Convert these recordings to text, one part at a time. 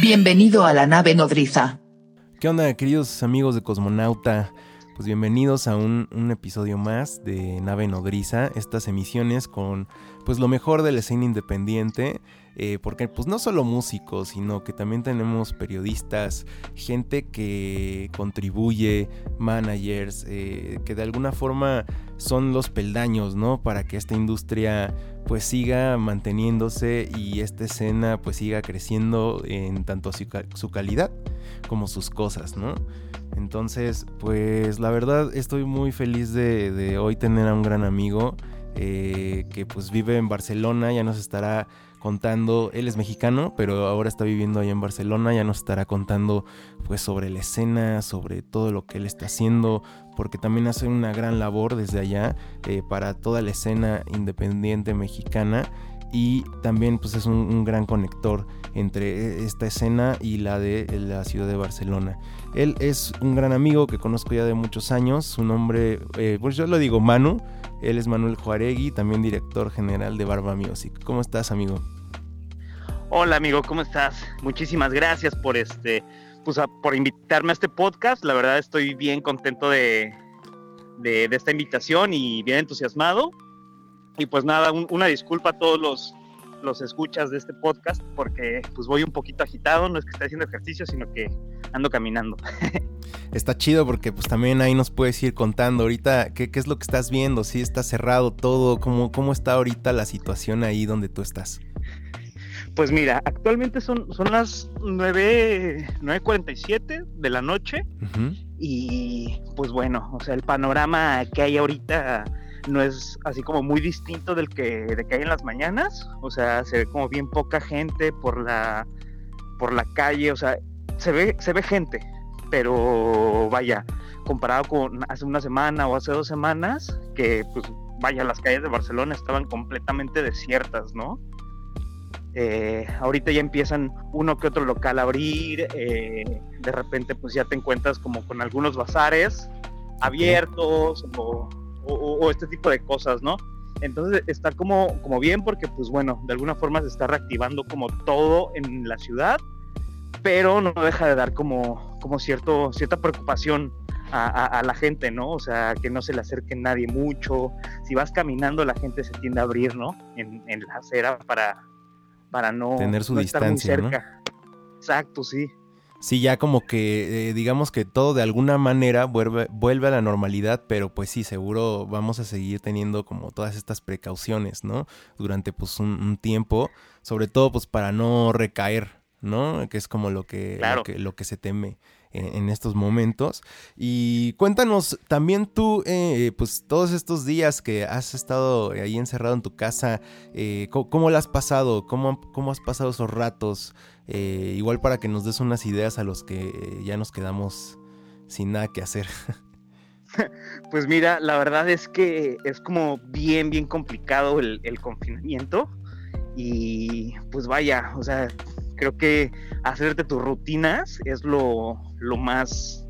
Bienvenido a la nave nodriza. ¿Qué onda, queridos amigos de Cosmonauta? Pues bienvenidos a un, episodio más de Nave Nodriza, estas emisiones con pues lo mejor de la escena independiente, eh, porque pues no solo músicos, sino que también tenemos periodistas, gente que contribuye, managers, eh, que de alguna forma son los peldaños, ¿no? Para que esta industria pues siga manteniéndose y esta escena pues siga creciendo en tanto su calidad como sus cosas, ¿no? Entonces, pues la verdad estoy muy feliz de, hoy tener a un gran amigo eh, que pues vive en Barcelona, ya nos estará contando, él es mexicano, pero ahora está viviendo allá en Barcelona, ya nos estará contando pues sobre la escena, sobre todo lo que él está haciendo, porque también hace una gran labor desde allá eh, para toda la escena independiente mexicana y también pues es un, gran conector entre esta escena y la de la ciudad de Barcelona. Él es un gran amigo que conozco ya de muchos años, su nombre, eh, pues yo lo digo Manu, él es Manuel Juaregui, también director general de Barba Music. ¿Cómo estás amigo? Hola amigo, ¿cómo estás? Muchísimas gracias por este, pues por invitarme a este podcast, la verdad estoy bien contento de, de esta invitación y bien entusiasmado y pues nada, un, una disculpa a todos los, los escuchas de este podcast porque pues voy un poquito agitado, no es que esté haciendo ejercicio, sino que ando caminando. Está chido porque pues también ahí nos puedes ir contando ahorita qué, qué es lo que estás viendo, si está cerrado todo, cómo, cómo está ahorita la situación ahí donde tú estás. Pues mira, actualmente son, son las 9.47 de la noche uh -huh. y pues bueno, o sea, el panorama que hay ahorita no es así como muy distinto del que, de que hay en las mañanas, o sea, se ve como bien poca gente por la, por la calle, o sea, se ve, se ve gente, pero vaya, comparado con hace una semana o hace dos semanas, que pues vaya, las calles de Barcelona estaban completamente desiertas, ¿no? Eh, ahorita ya empiezan uno que otro local a abrir, eh, de repente pues ya te encuentras como con algunos bazares abiertos o o, o, este tipo de cosas, ¿no? Entonces está como, como bien porque, pues bueno, de alguna forma se está reactivando como todo en la ciudad, pero no deja de dar como, como cierto, cierta preocupación a, a, a, la gente, ¿no? O sea, que no se le acerque nadie mucho. Si vas caminando, la gente se tiende a abrir, ¿no? En, en la acera para, para no tener su no distancia, estar muy cerca. ¿no? Exacto, sí. Sí, ya como que eh, digamos que todo de alguna manera vuelve, vuelve a la normalidad, pero pues sí, seguro vamos a seguir teniendo como todas estas precauciones, ¿no? Durante pues un, un tiempo, sobre todo pues para no recaer, ¿no? Que es como lo que, claro. lo, que lo que se teme en, estos momentos. Y cuéntanos también tú, eh, pues todos estos días que has estado ahí encerrado en tu casa, eh, ¿cómo, ¿cómo lo has pasado? ¿Cómo, ¿Cómo has pasado esos ratos? Eh, igual para que nos des unas ideas a los que ya nos quedamos sin nada que hacer. Pues mira, la verdad es que es como bien, bien complicado el, el, confinamiento. Y pues vaya, o sea, creo que hacerte tus rutinas es lo, lo más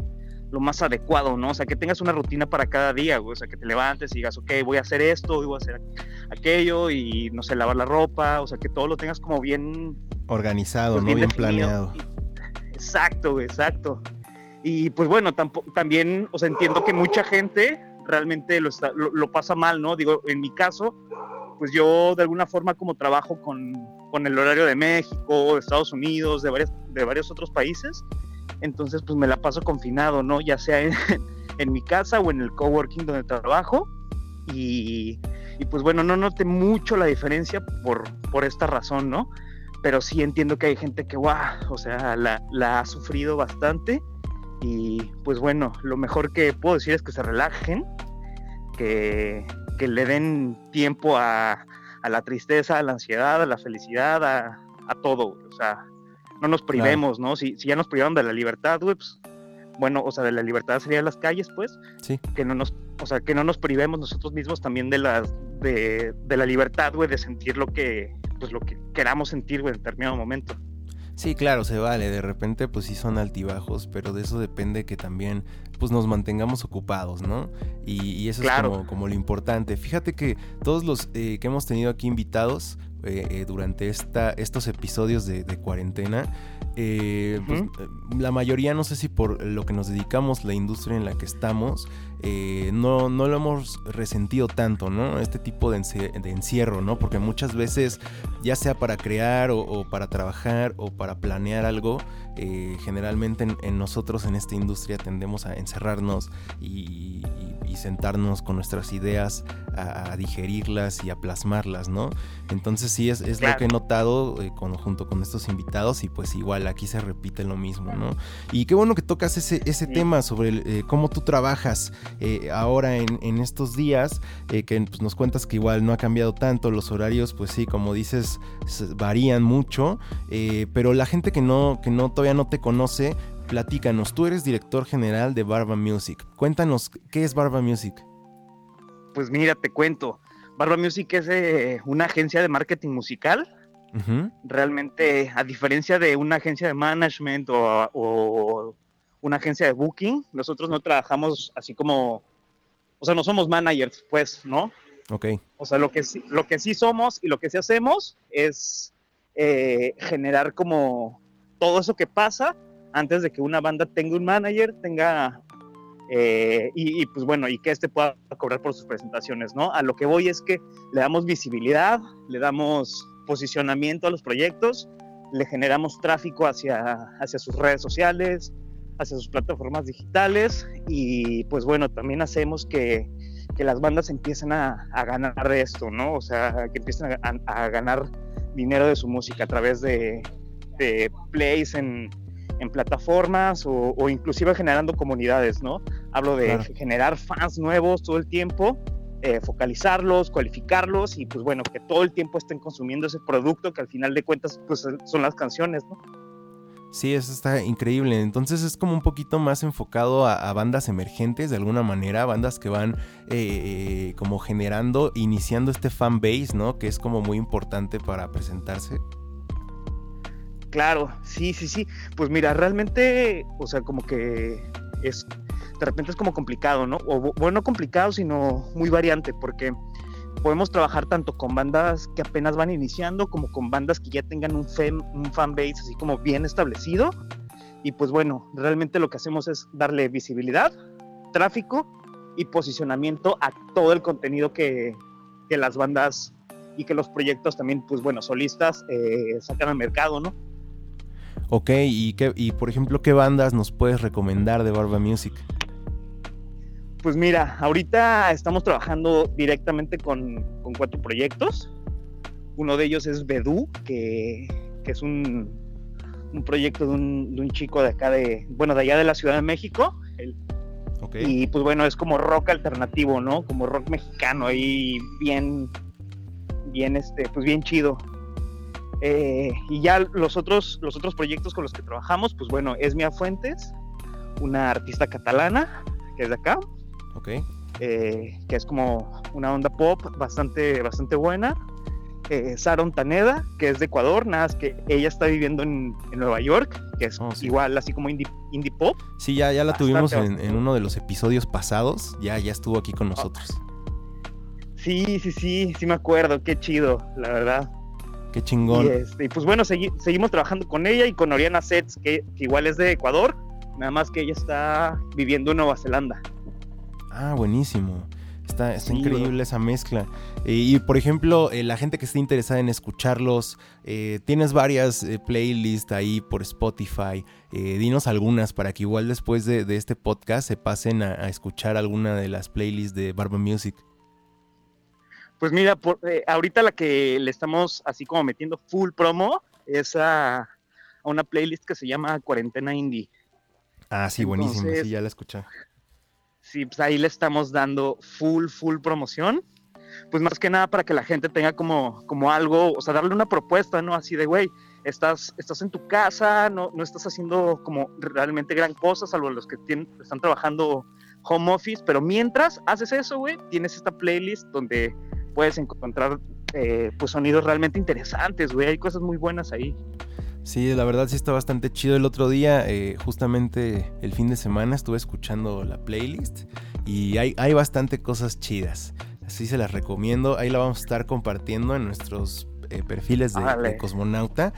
lo más adecuado, ¿no? O sea, que tengas una rutina para cada día, o sea, que te levantes y digas, ok, voy a hacer esto, voy a hacer aquello, y no sé, lavar la ropa, o sea, que todo lo tengas como bien organizado, pues, ¿no? Bien planeado. Exacto, exacto. Y pues bueno, también, o sea, entiendo que mucha gente realmente lo, está, lo, lo, pasa mal, ¿no? Digo, en mi caso, pues yo de alguna forma como trabajo con, con el horario de México, de Estados Unidos, de, varias, de varios otros países, entonces pues me la paso confinado, ¿no? Ya sea en, en mi casa o en el coworking donde trabajo. Y, y, pues bueno, no noté mucho la diferencia por, por esta razón, ¿no? Pero sí entiendo que hay gente que, wow, o sea, la, la ha sufrido bastante. Y pues bueno, lo mejor que puedo decir es que se relajen, que, que le den tiempo a, a, la tristeza, a la ansiedad, a la felicidad, a, a todo. O sea, no nos privemos, claro. ¿no? Si, si, ya nos privaron de la libertad, güey, pues, bueno, o sea, de la libertad serían las calles, pues, sí. que no nos, o sea, que no nos privemos nosotros mismos también de la, de, de la libertad, güey, de sentir lo que, pues, lo que queramos sentir, güey, en determinado momento. Sí, claro, se vale. De repente, pues sí son altibajos, pero de eso depende que también pues nos mantengamos ocupados, ¿no? Y, eso es como, como, lo importante. Fíjate que todos los eh, que hemos tenido aquí invitados eh, eh, durante esta, estos episodios de, cuarentena, pues, la mayoría, no sé si por lo que nos dedicamos, la industria en la que estamos, no, no, lo hemos resentido tanto, ¿no? Este tipo de, encierro, ¿no? Porque muchas veces, ya sea para crear o, para trabajar o para planear algo, generalmente en, nosotros en esta industria tendemos a encerrarnos y, sentarnos con nuestras ideas a, digerirlas y a plasmarlas, ¿no? Entonces sí es, lo que he notado eh, junto con estos invitados y pues igual aquí se repite lo mismo, ¿no? Y qué bueno que tocas ese, ese tema sobre eh, cómo tú trabajas eh, ahora en, estos días, que pues, nos cuentas que igual no ha cambiado tanto, los horarios pues sí, como dices, varían mucho, pero la gente que no, que no todavía no te conoce, platícanos, tú eres director general de Barba Music. Cuéntanos, ¿qué es Barba Music? Pues mira, te cuento. Barba Music es eh, una agencia de marketing musical. Realmente, a diferencia de una agencia de management o, una agencia de booking, nosotros no trabajamos así como, o sea, no somos managers, pues, ¿no? Ok. O sea, lo que sí, lo que sí somos y lo que sí hacemos es eh, generar como todo eso que pasa antes de que una banda tenga un manager, tenga eh, y, pues bueno, y que este pueda cobrar por sus presentaciones, ¿no? A lo que voy es que le damos visibilidad, le damos posicionamiento a los proyectos, le generamos tráfico hacia, hacia sus redes sociales, hacia sus plataformas digitales y pues bueno, también hacemos que, que las bandas empiecen a, a, ganar esto, ¿no? O sea, que empiecen a, a ganar dinero de su música a través de, de plays en, en plataformas o, inclusive generando comunidades, ¿no? Hablo de generar fans nuevos todo el tiempo, eh, focalizarlos, cualificarlos y pues bueno, que todo el tiempo estén consumiendo ese producto que al final de cuentas pues son las canciones, ¿no? Sí, eso está increíble. Entonces es como un poquito más enfocado a, bandas emergentes de alguna manera, bandas que van eh, como generando, iniciando este fan base, ¿no? Que es como muy importante para presentarse. Claro, sí, sí, sí. Pues mira, realmente, o sea, como que es, de repente es como complicado, ¿no? O bueno, complicado, sino muy variante, porque podemos trabajar tanto con bandas que apenas van iniciando, como con bandas que ya tengan un, fan, un fan base así como bien establecido. Y pues bueno, realmente lo que hacemos es darle visibilidad, tráfico y posicionamiento a todo el contenido que, que las bandas y que los proyectos también, pues bueno, solistas eh, sacan al mercado, ¿no? Ok, ¿y, qué, y por ejemplo, ¿qué bandas nos puedes recomendar de Barba Music? Pues mira, ahorita estamos trabajando directamente con, cuatro proyectos. Uno de ellos es Bedú, que, es un, proyecto de un, chico de acá de, bueno, de allá de la Ciudad de México. Y pues bueno, es como rock alternativo, ¿no? Como rock mexicano ahí bien, bien, este, pues bien chido. Eh, y ya los otros, los otros proyectos con los que trabajamos, pues bueno, es Mia Fuentes, una artista catalana que es de acá. Ok. Eh, que es como una onda pop bastante, bastante buena. Eh, Saron Taneda, que es de Ecuador, nada más que ella está viviendo en, Nueva York, que es oh, igual así como indie, indie, pop. Sí, ya, ya la tuvimos en, uno de los episodios pasados, ya, ya estuvo aquí con nosotros. Sí, sí, sí, sí me acuerdo, qué chido, la verdad. Qué chingón. Y, este, pues bueno, seguimos trabajando con ella y con Oriana Sets, que, igual es de Ecuador, nada más que ella está viviendo en Nueva Zelanda. Ah, buenísimo. Está, está increíble esa mezcla. y por ejemplo, eh, la gente que esté interesada en escucharlos, eh, tienes varias eh, playlists ahí por Spotify. dinos algunas para que igual después de, este podcast se pasen a, a, escuchar alguna de las playlists de Barba Music. Pues mira, por, eh, ahorita la que le estamos así como metiendo full promo es a, una playlist que se llama Cuarentena Indie. Ah, sí, buenísimo, sí, ya la escuché. Sí, pues ahí le estamos dando full, full promoción. Pues más que nada para que la gente tenga como, como algo, o sea, darle una propuesta, ¿no? Así de, güey, estás, estás en tu casa, no, no estás haciendo como realmente gran cosa, salvo los que tienen, están trabajando home office, pero mientras haces eso, güey, tienes esta playlist donde puedes encontrar eh, pues sonidos realmente interesantes, güey. Hay cosas muy buenas ahí. Sí, la verdad sí está bastante chido. El otro día, eh, justamente el fin de semana, estuve escuchando la playlist y hay, hay bastante cosas chidas. Así se las recomiendo. Ahí la vamos a estar compartiendo en nuestros eh, perfiles de, Cosmonauta.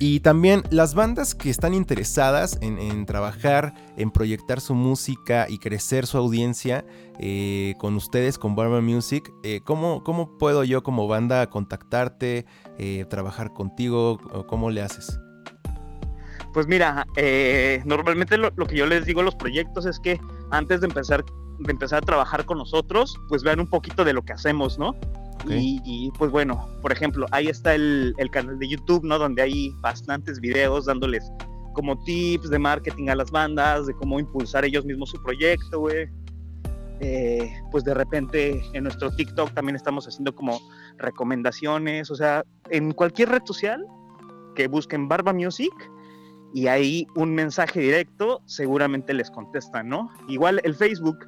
Y también las bandas que están interesadas en, trabajar, en proyectar su música y crecer su audiencia eh, con ustedes, con Barba Music, eh, ¿cómo, puedo yo como banda contactarte, trabajar contigo? ¿Cómo le haces? Pues mira, normalmente lo, lo, que yo les digo a los proyectos es que antes de empezar, de empezar a trabajar con nosotros, pues vean un poquito de lo que hacemos, ¿no? Y, pues bueno, por ejemplo, ahí está el, canal de YouTube, ¿no? Donde hay bastantes videos dándoles como tips de marketing a las bandas, de cómo impulsar ellos mismos su proyecto, güey. Eh, pues de repente en nuestro TikTok también estamos haciendo como recomendaciones, o sea, en cualquier red social que busquen Barba Music y ahí un mensaje directo, seguramente les contestan, ¿no? Igual el Facebook,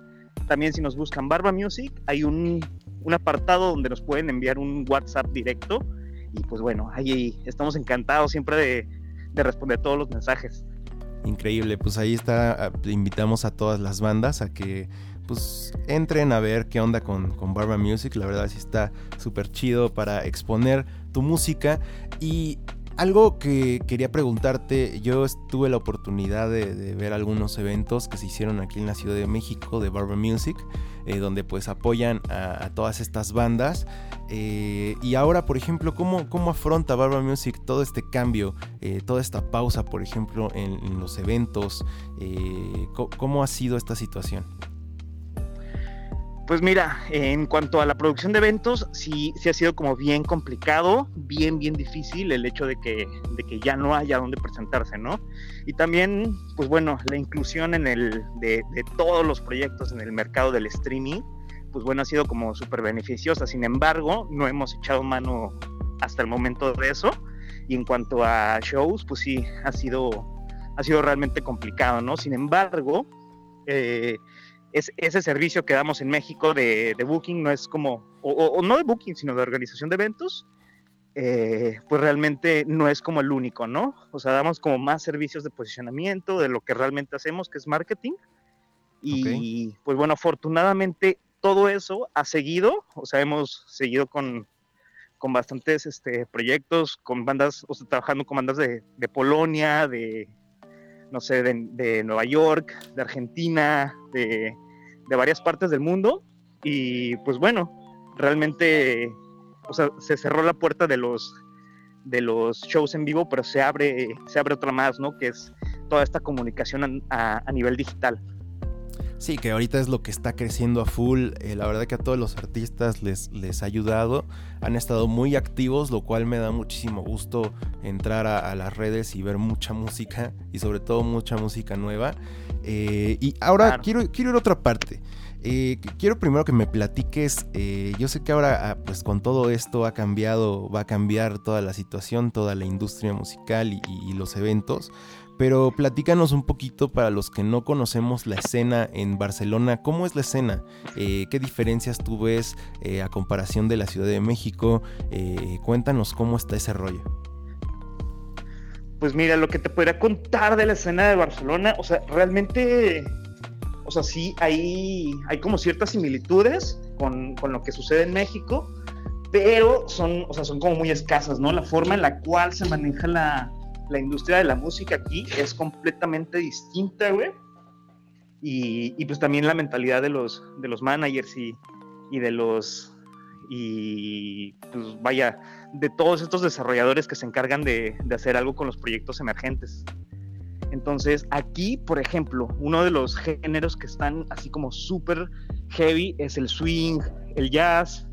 también si nos buscan Barba Music, hay un un apartado donde nos pueden enviar un WhatsApp directo. Y pues bueno, ahí estamos encantados siempre de, responder todos los mensajes. Increíble, pues ahí está, ah, invitamos a todas las bandas a que pues entren a ver qué onda con, con Barba Music, la verdad sí está súper chido para exponer tu música y algo que quería preguntarte, yo tuve la oportunidad de, ver algunos eventos que se hicieron aquí en la Ciudad de México de Barber Music, eh, donde pues apoyan a, todas estas bandas. Eh, y ahora, por ejemplo, ¿cómo, cómo afronta Barber Music todo este cambio, eh, toda esta pausa, por ejemplo, en, los eventos? ¿Cómo ha sido esta situación? Pues mira, en cuanto a la producción de eventos, sí, sí ha sido como bien complicado, bien, bien difícil el hecho de que, de que ya no haya donde presentarse, ¿no? Y también, pues bueno, la inclusión en el, de, de todos los proyectos en el mercado del streaming, pues bueno, ha sido como súper beneficiosa. Sin embargo, no hemos echado mano hasta el momento de eso. Y en cuanto a shows, pues sí, ha sido, ha sido realmente complicado, ¿no? Sin embargo, eh, es, ese servicio que damos en México de, Booking no es como, o, no de Booking, sino de organización de eventos, eh, pues realmente no es como el único, ¿no? O sea, damos como más servicios de posicionamiento de lo que realmente hacemos, que es marketing. Y pues bueno, afortunadamente todo eso ha seguido, o sea, hemos seguido con, con bastantes este, proyectos, con bandas, o sea, trabajando con bandas de, de Polonia, de, no sé, de, Nueva York, de Argentina, de, varias partes del mundo. Y pues bueno, realmente, o sea, se cerró la puerta de los, de los shows en vivo, pero se abre, se abre otra más, ¿no? Que es toda esta comunicación a nivel digital. Sí, que ahorita es lo que está creciendo a full. Eh, la verdad que a todos los artistas les, les ha ayudado. Han estado muy activos, lo cual me da muchísimo gusto entrar a, las redes y ver mucha música y sobre todo mucha música nueva. Eh, y ahora quiero, quiero ir a otra parte. Eh, quiero primero que me platiques, yo sé que ahora ah, pues con todo esto ha cambiado, va a cambiar toda la situación, toda la industria musical y los eventos, pero platícanos un poquito para los que no conocemos la escena en Barcelona. ¿Cómo es la escena? Eh, ¿Qué diferencias tú ves eh, a comparación de la Ciudad de México? Eh, cuéntanos cómo está ese rollo. Pues mira, lo que te podría contar de la escena de Barcelona, o sea, realmente, o sea, sí, hay, hay como ciertas similitudes con, con lo que sucede en México, pero son, o sea, son como muy escasas, ¿no? La forma en la cual se maneja la, la industria de la música aquí es completamente distinta, güey. Y, pues también la mentalidad de los, de los managers y, de los, y pues vaya, de todos estos desarrolladores que se encargan de, hacer algo con los proyectos emergentes. Entonces, aquí, por ejemplo, uno de los géneros que están así como súper heavy es el swing, el jazz,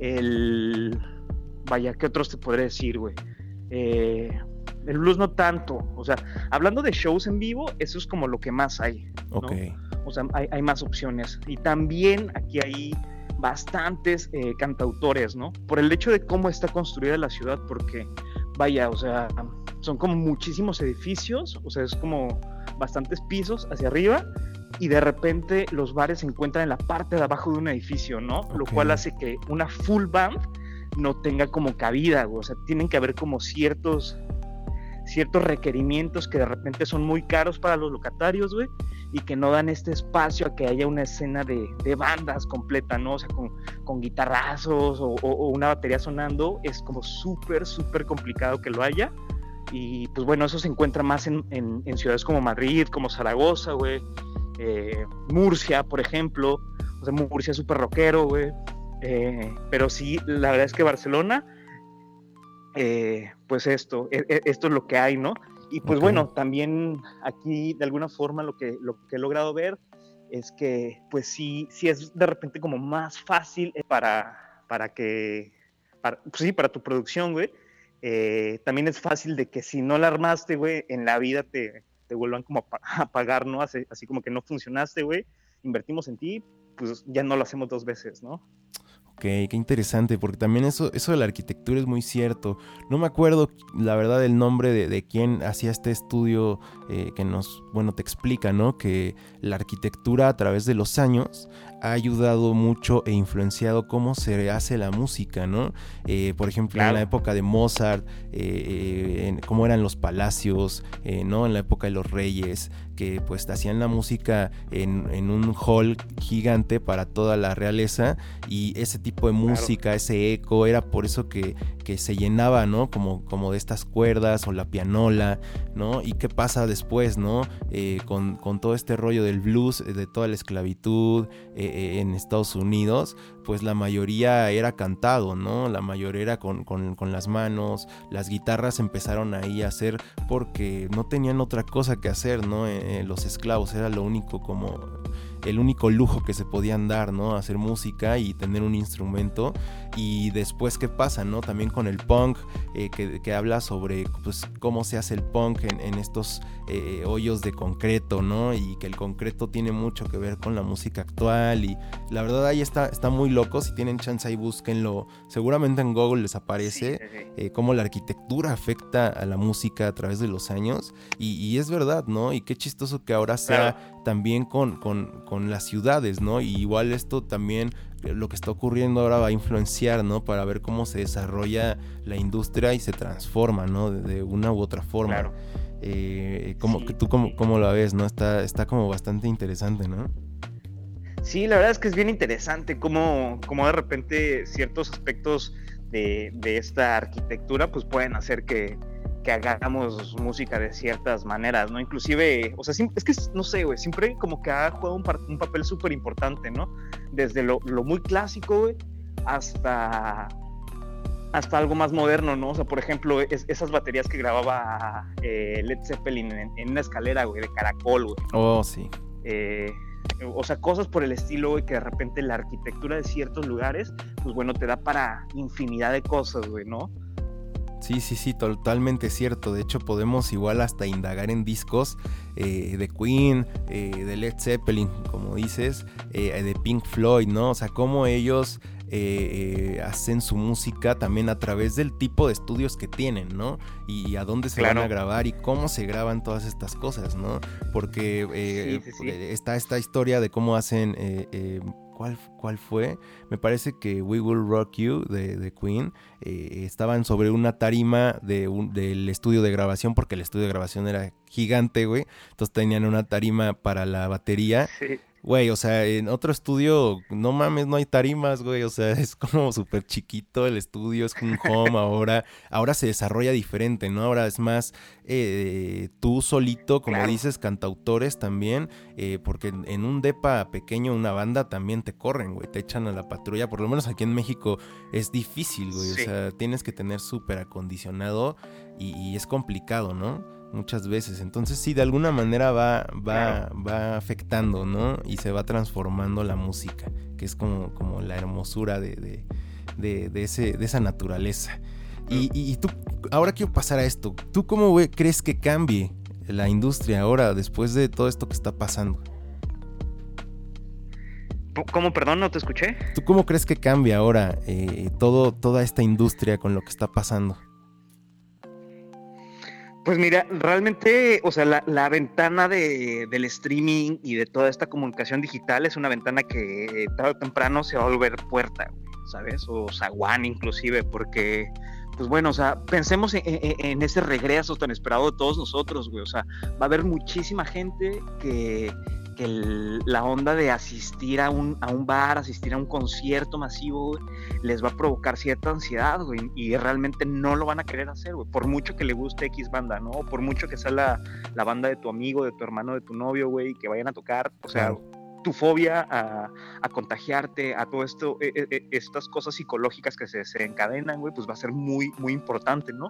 el... Vaya, ¿qué otros te podré decir, güey? Eh, el blues no tanto. O sea, hablando de shows en vivo, eso es como lo que más hay. Ok. O sea, hay, más opciones. Y también aquí hay bastantes eh, cantautores, ¿no? Por el hecho de cómo está construida la ciudad, porque, vaya, o sea, son como muchísimos edificios, o sea, es como bastantes pisos hacia arriba, y de repente los bares se encuentran en la parte de abajo de un edificio, ¿no? Lo cual hace que una full band no tenga como cabida, o sea, tienen que haber como ciertos ciertos requerimientos que de repente son muy caros para los locatarios, güey, y que no dan este espacio a que haya una escena de, bandas completa, ¿no? O sea, con, guitarrazos o, una batería sonando, es como súper, súper complicado que lo haya. Y pues bueno, eso se encuentra más en, ciudades como Madrid, como Zaragoza, güey, eh, Murcia, por ejemplo. O sea, Murcia es súper rockero, güey. Eh, pero sí, la verdad es que Barcelona, eh, pues esto, e, e, esto es lo que hay, ¿no? Y pues bueno, también aquí de alguna forma lo que, lo que he logrado ver es que pues sí, sí es de repente como más fácil para, para que, para, pues sí, para tu producción, güey. Eh, también es fácil de que si no la armaste, güey, en la vida te, te vuelvan como a, pagar, ¿no? Así, así como que no funcionaste, güey, invertimos en ti, pues ya no lo hacemos dos veces, ¿no? Ok, qué interesante, porque también eso, eso de la arquitectura es muy cierto. No me acuerdo, la verdad, el nombre de, de quién hacía este estudio eh, que nos, bueno, te explica, ¿no? Que la arquitectura a través de los años ha ayudado mucho e influenciado cómo se hace la música, ¿no? Eh, por ejemplo, en la época de Mozart, eh, cómo eran los palacios, ¿no? En la época de los reyes, que pues hacían la música en, un hall gigante para toda la realeza y ese tipo de música, ese eco, era por eso que, se llenaba, ¿no? Como, como de estas cuerdas o la pianola, ¿no? ¿Y qué pasa después, ¿no? Eh, con, con, todo este rollo del blues, de toda la esclavitud eh, en Estados Unidos, pues la mayoría era cantado, ¿no? La mayoría era con, las manos, las guitarras empezaron ahí a hacer porque no tenían otra cosa que hacer, ¿no? Eh, eh, los esclavos era lo único como el único lujo que se podían dar, ¿no? Hacer música y tener un instrumento. Y después, ¿qué pasa, no? También con el punk, eh, que, habla sobre pues, cómo se hace el punk en, estos eh, hoyos de concreto, ¿no? Y que el concreto tiene mucho que ver con la música actual. Y la verdad, ahí está, está muy loco. Si tienen chance ahí, búsquenlo. Seguramente en Google les aparece eh, cómo la arquitectura afecta a la música a través de los años. Y, es verdad, ¿no? Y qué chistoso que ahora sea también con, con, con, las ciudades, ¿no? Y igual esto también, eh, lo que está ocurriendo ahora va a influenciar, ¿no? Para ver cómo se desarrolla la industria y se transforma, ¿no? De, una u otra forma. Claro. Eh, como, ¿Tú cómo, cómo lo ves, no? Está, está como bastante interesante, ¿no? Sí, la verdad es que es bien interesante cómo, cómo de repente ciertos aspectos de, de esta arquitectura pues pueden hacer que, que hagamos música de ciertas maneras, ¿no? Inclusive, o sea, es que, no sé, güey, siempre como que ha jugado un, papel súper importante, ¿no? Desde lo, muy clásico, güey, hasta, hasta algo más moderno, ¿no? O sea, por ejemplo, esas baterías que grababa eh, Led Zeppelin en, una escalera, güey, de caracol, güey. Oh, sí. Eh, o sea, cosas por el estilo, güey, que de repente la arquitectura de ciertos lugares, pues bueno, te da para infinidad de cosas, güey, ¿no? Sí, sí, sí, totalmente cierto. De hecho, podemos igual hasta indagar en discos eh, de Queen, eh, de Led Zeppelin, como dices, eh, de Pink Floyd, ¿no? O sea, cómo ellos hacen su música también a través del tipo de estudios que tienen, ¿no? Y, a dónde se van a grabar y cómo se graban todas estas cosas, ¿no? Porque está esta historia de cómo hacen ¿Cuál, fue? Me parece que We Will Rock You de, Queen eh, estaban sobre una tarima de del estudio de grabación, porque el estudio de grabación era gigante, güey. Entonces tenían una tarima para la batería. Sí. Güey, o sea, en otro estudio, no mames, no hay tarimas, güey. O sea, es como súper chiquito el estudio, es un home ahora. Ahora se desarrolla diferente, ¿no? Ahora es más eh, tú solito, como dices, cantautores también. Eh, porque en, un depa pequeño, una banda también te corren, güey. Te echan a la patrulla. Por lo menos aquí en México es difícil, güey. O sea, tienes que tener súper acondicionado y es complicado, ¿no? Muchas veces. Entonces sí, de alguna manera va, va, va afectando, ¿no? Y se va transformando la música, que es como, como la hermosura de, de, ese, de esa naturaleza. Y, tú, ahora quiero pasar a esto. ¿Tú cómo crees que cambie la industria ahora, después de todo esto que está pasando? ¿Cómo, perdón, no te escuché? ¿Tú cómo crees que cambie ahora eh, todo, toda esta industria con lo que está pasando? Pues mira, realmente, o sea, la, ventana de, del streaming y de toda esta comunicación digital es una ventana que tarde o temprano se va a volver puerta, ¿sabes? O zaguán inclusive, porque pues bueno, o sea, pensemos en, ese regreso tan esperado de todos nosotros, güey. O sea, va a haber muchísima gente que, la onda de asistir a un, a un bar, asistir a un concierto masivo, les va a provocar cierta ansiedad, güey. Y realmente no lo van a querer hacer, güey. Por mucho que le guste X banda, ¿no? Por mucho que sea la, la banda de tu amigo, de tu hermano, de tu novio, güey, que vayan a tocar. O sea, tu fobia a, contagiarte, a todo esto, e, e, e, estas cosas psicológicas que se, se encadenan, güey, pues va a ser muy, muy importante, ¿no?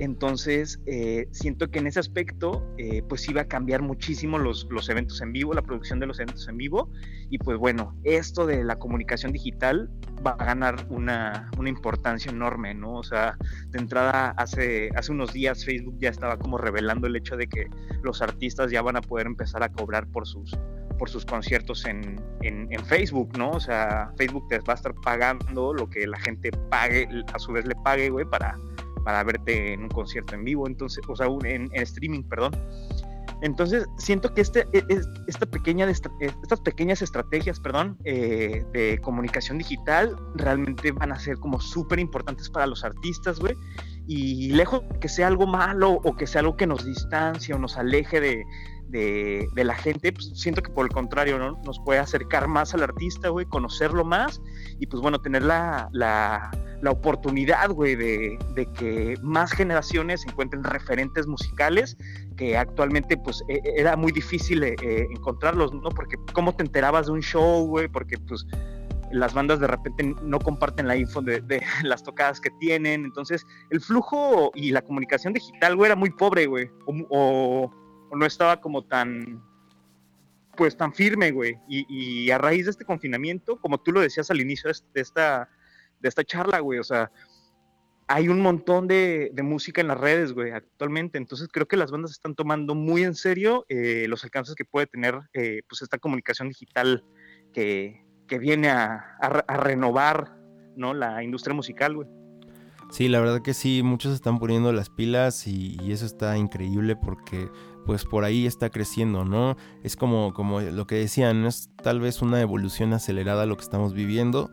Entonces, eh, siento que en ese aspecto, eh, pues iba a cambiar muchísimo los, los, eventos en vivo, la producción de los eventos en vivo. Y pues bueno, esto de la comunicación digital va a ganar una, una importancia enorme, ¿no? O sea, de entrada, hace, hace unos días Facebook ya estaba como revelando el hecho de que los artistas ya van a poder empezar a cobrar por sus, por sus conciertos en, en, Facebook, ¿no? O sea, Facebook te va a estar pagando lo que la gente pague, a su vez le pague, güey, para, para verte en un concierto en vivo, entonces, o sea, en, streaming, perdón. Entonces, siento que este, e, esta pequeña, estas pequeñas estrategias, perdón, eh, de comunicación digital realmente van a ser como súper importantes para los artistas, güey. Y lejos que sea algo malo o que sea algo que nos distancie o nos aleje de, de, la gente, pues siento que por el contrario, ¿no? Nos puede acercar más al artista, güey, conocerlo más y pues bueno, tener la, la, la oportunidad, güey, de, de, que más generaciones encuentren referentes musicales que actualmente pues e, e, era muy difícil eh, eh, encontrarlos, ¿no? Porque cómo te enterabas de un show, güey, porque pues las bandas de repente no comparten la info de, de, las tocadas que tienen. Entonces, el flujo y la comunicación digital, güey, era muy pobre, güey. o, no estaba como tan, pues tan firme, güey. Y, a raíz de este confinamiento, como tú lo decías al inicio de esta, de esta charla, güey, o sea, hay un montón de, música en las redes, güey, actualmente. Entonces creo que las bandas están tomando muy en serio eh, los alcances que puede tener, eh, pues, esta comunicación digital que, viene a, renovar, ¿no? La industria musical, güey. Sí, la verdad que sí, muchos están poniendo las pilas y eso está increíble porque pues por ahí está creciendo, ¿no? Es como, como lo que decían, es tal vez una evolución acelerada lo que estamos viviendo.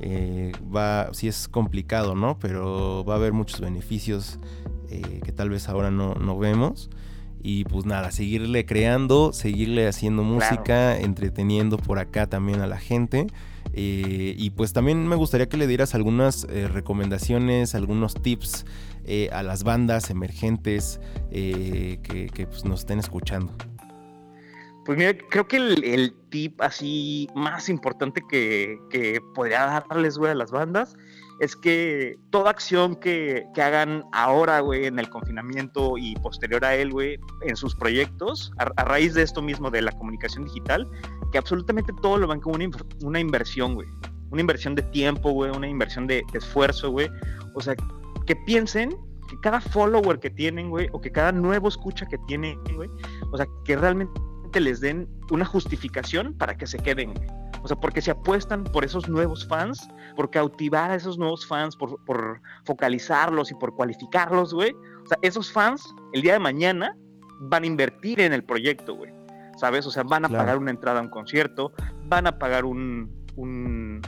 Eh, va, sí es complicado, ¿no? Pero va a haber muchos beneficios eh, que tal vez ahora no, no, vemos. Y pues nada, seguirle creando, seguirle haciendo música, entreteniendo por acá también a la gente. Eh, y pues también me gustaría que le dieras algunas recomendaciones, algunos tips eh, a las bandas emergentes eh, que, pues, nos estén escuchando? Pues mira, creo que el, tip así más importante que, que podría darles, güey, a las bandas es que toda acción que, hagan ahora, güey, en el confinamiento y posterior a él, güey, en sus proyectos, a, raíz de esto mismo de la comunicación digital, que absolutamente todo lo ven como una, una inversión, güey. Una inversión de tiempo, güey, una inversión de esfuerzo, güey. O sea, que piensen que cada follower que tienen, güey, o que cada nuevo escucha que tienen, güey, o sea, que realmente les den una justificación para que se queden, güey. O sea, porque se apuestan por esos nuevos fans, por cautivar a esos nuevos fans, por, focalizarlos y por cualificarlos, güey. O sea, esos fans, el día de mañana, van a invertir en el proyecto, güey. ¿Sabes? O sea, van a pagar una entrada a un concierto, van a pagar un, un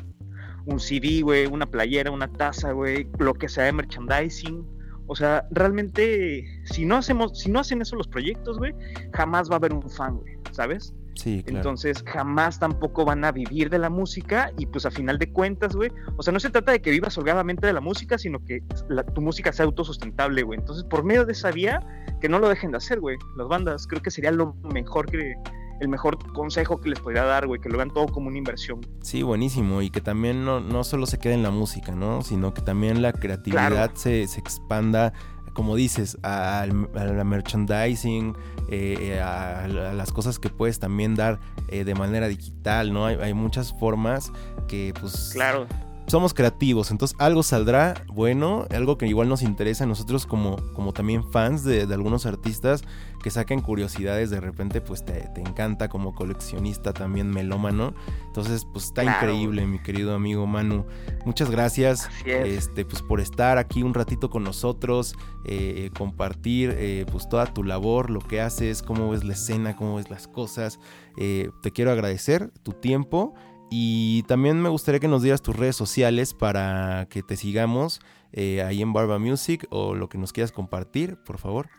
un CD, güey, una playera, una taza, güey, lo que sea de merchandising. O sea, realmente, si no hacemos, si no hacen eso los proyectos, güey, jamás va a haber un fan, güey, ¿sabes? Sí, claro. Entonces, jamás tampoco van a vivir de la música y pues a final de cuentas, güey, o sea, no se trata de que vivas holgadamente de la música, sino que tu música sea autosustentable, güey. Entonces, por medio de esa vía, que no lo dejen de hacer, güey, las bandas, creo que sería lo mejor que, el mejor consejo que les podría dar, güey, que lo vean todo como una inversión. Sí, buenísimo, y que también no, no solo se quede en la música, ¿no? Sino que también la creatividad se, se, expanda, como dices, a, la merchandising, eh, a, las cosas que puedes también dar eh, de manera digital, ¿no? Hay, hay muchas formas que, pues... Claro somos creativos, entonces algo saldrá bueno, algo que igual nos interesa a nosotros como, como también fans de, algunos artistas que saquen curiosidades, de repente pues te, encanta como coleccionista también melómano, entonces pues está increíble mi querido amigo Manu, muchas gracias este, pues por estar aquí un ratito con nosotros, eh, compartir eh, pues toda tu labor, lo que haces, cómo ves la escena, cómo ves las cosas, eh, te quiero agradecer tu tiempo Y también me gustaría que nos dieras tus redes sociales para que te sigamos eh, ahí en Barba Music o lo que nos quieras compartir, por favor.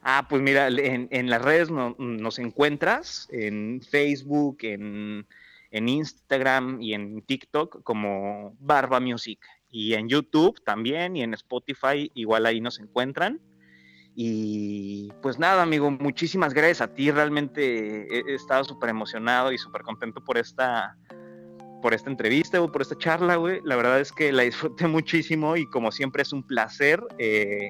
Ah, pues mira, en, las redes nos encuentras en Facebook, en, en, Instagram y en TikTok como Barba Music. Y en YouTube también y en Spotify igual ahí nos encuentran. Y pues nada, amigo, muchísimas gracias a ti. Realmente he, estado súper emocionado y súper contento por esta, por esta entrevista o por esta charla, güey. La verdad es que la disfruté muchísimo y como siempre es un placer eh,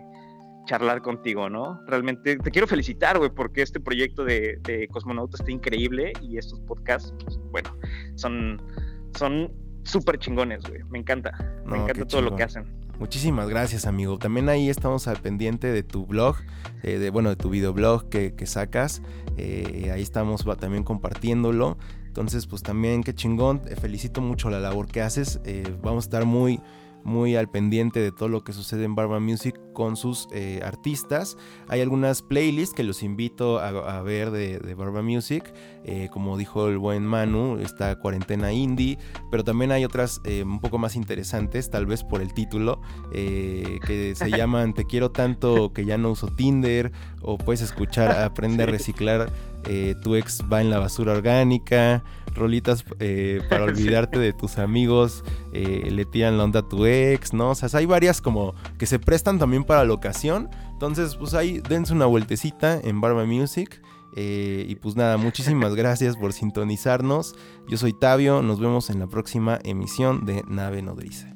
charlar contigo, ¿no? Realmente te quiero felicitar, güey, porque este proyecto de, de Cosmonauta está increíble y estos podcasts, pues, bueno, son, son súper chingones, güey. Me encanta. Me encanta todo lo que hacen. Muchísimas gracias, amigo. También ahí estamos al pendiente de tu blog, eh, de, bueno, de tu videoblog que, que sacas. Eh, ahí estamos también compartiéndolo. Entonces, pues también qué chingón. felicito mucho la labor que haces. Eh, vamos a estar muy muy al pendiente de todo lo que sucede en Barba Music con sus eh, artistas. Hay algunas playlists que los invito a, ver de, Barba Music. Eh, como dijo el buen Manu, está Cuarentena Indie, pero también hay otras eh, un poco más interesantes, tal vez por el título, que se llaman Te quiero tanto que ya no uso Tinder, o puedes escuchar Aprende a reciclar, tu ex va en la basura orgánica rolitas eh, para olvidarte de tus amigos, eh, le tiran la onda a tu ex, ¿no? O sea, hay varias como que se prestan también para la ocasión. Entonces, pues ahí dense una vueltecita en Barba Music. Eh, y pues nada, muchísimas gracias por sintonizarnos. Yo soy Tabio, nos vemos en la próxima emisión de Nave Nodriza.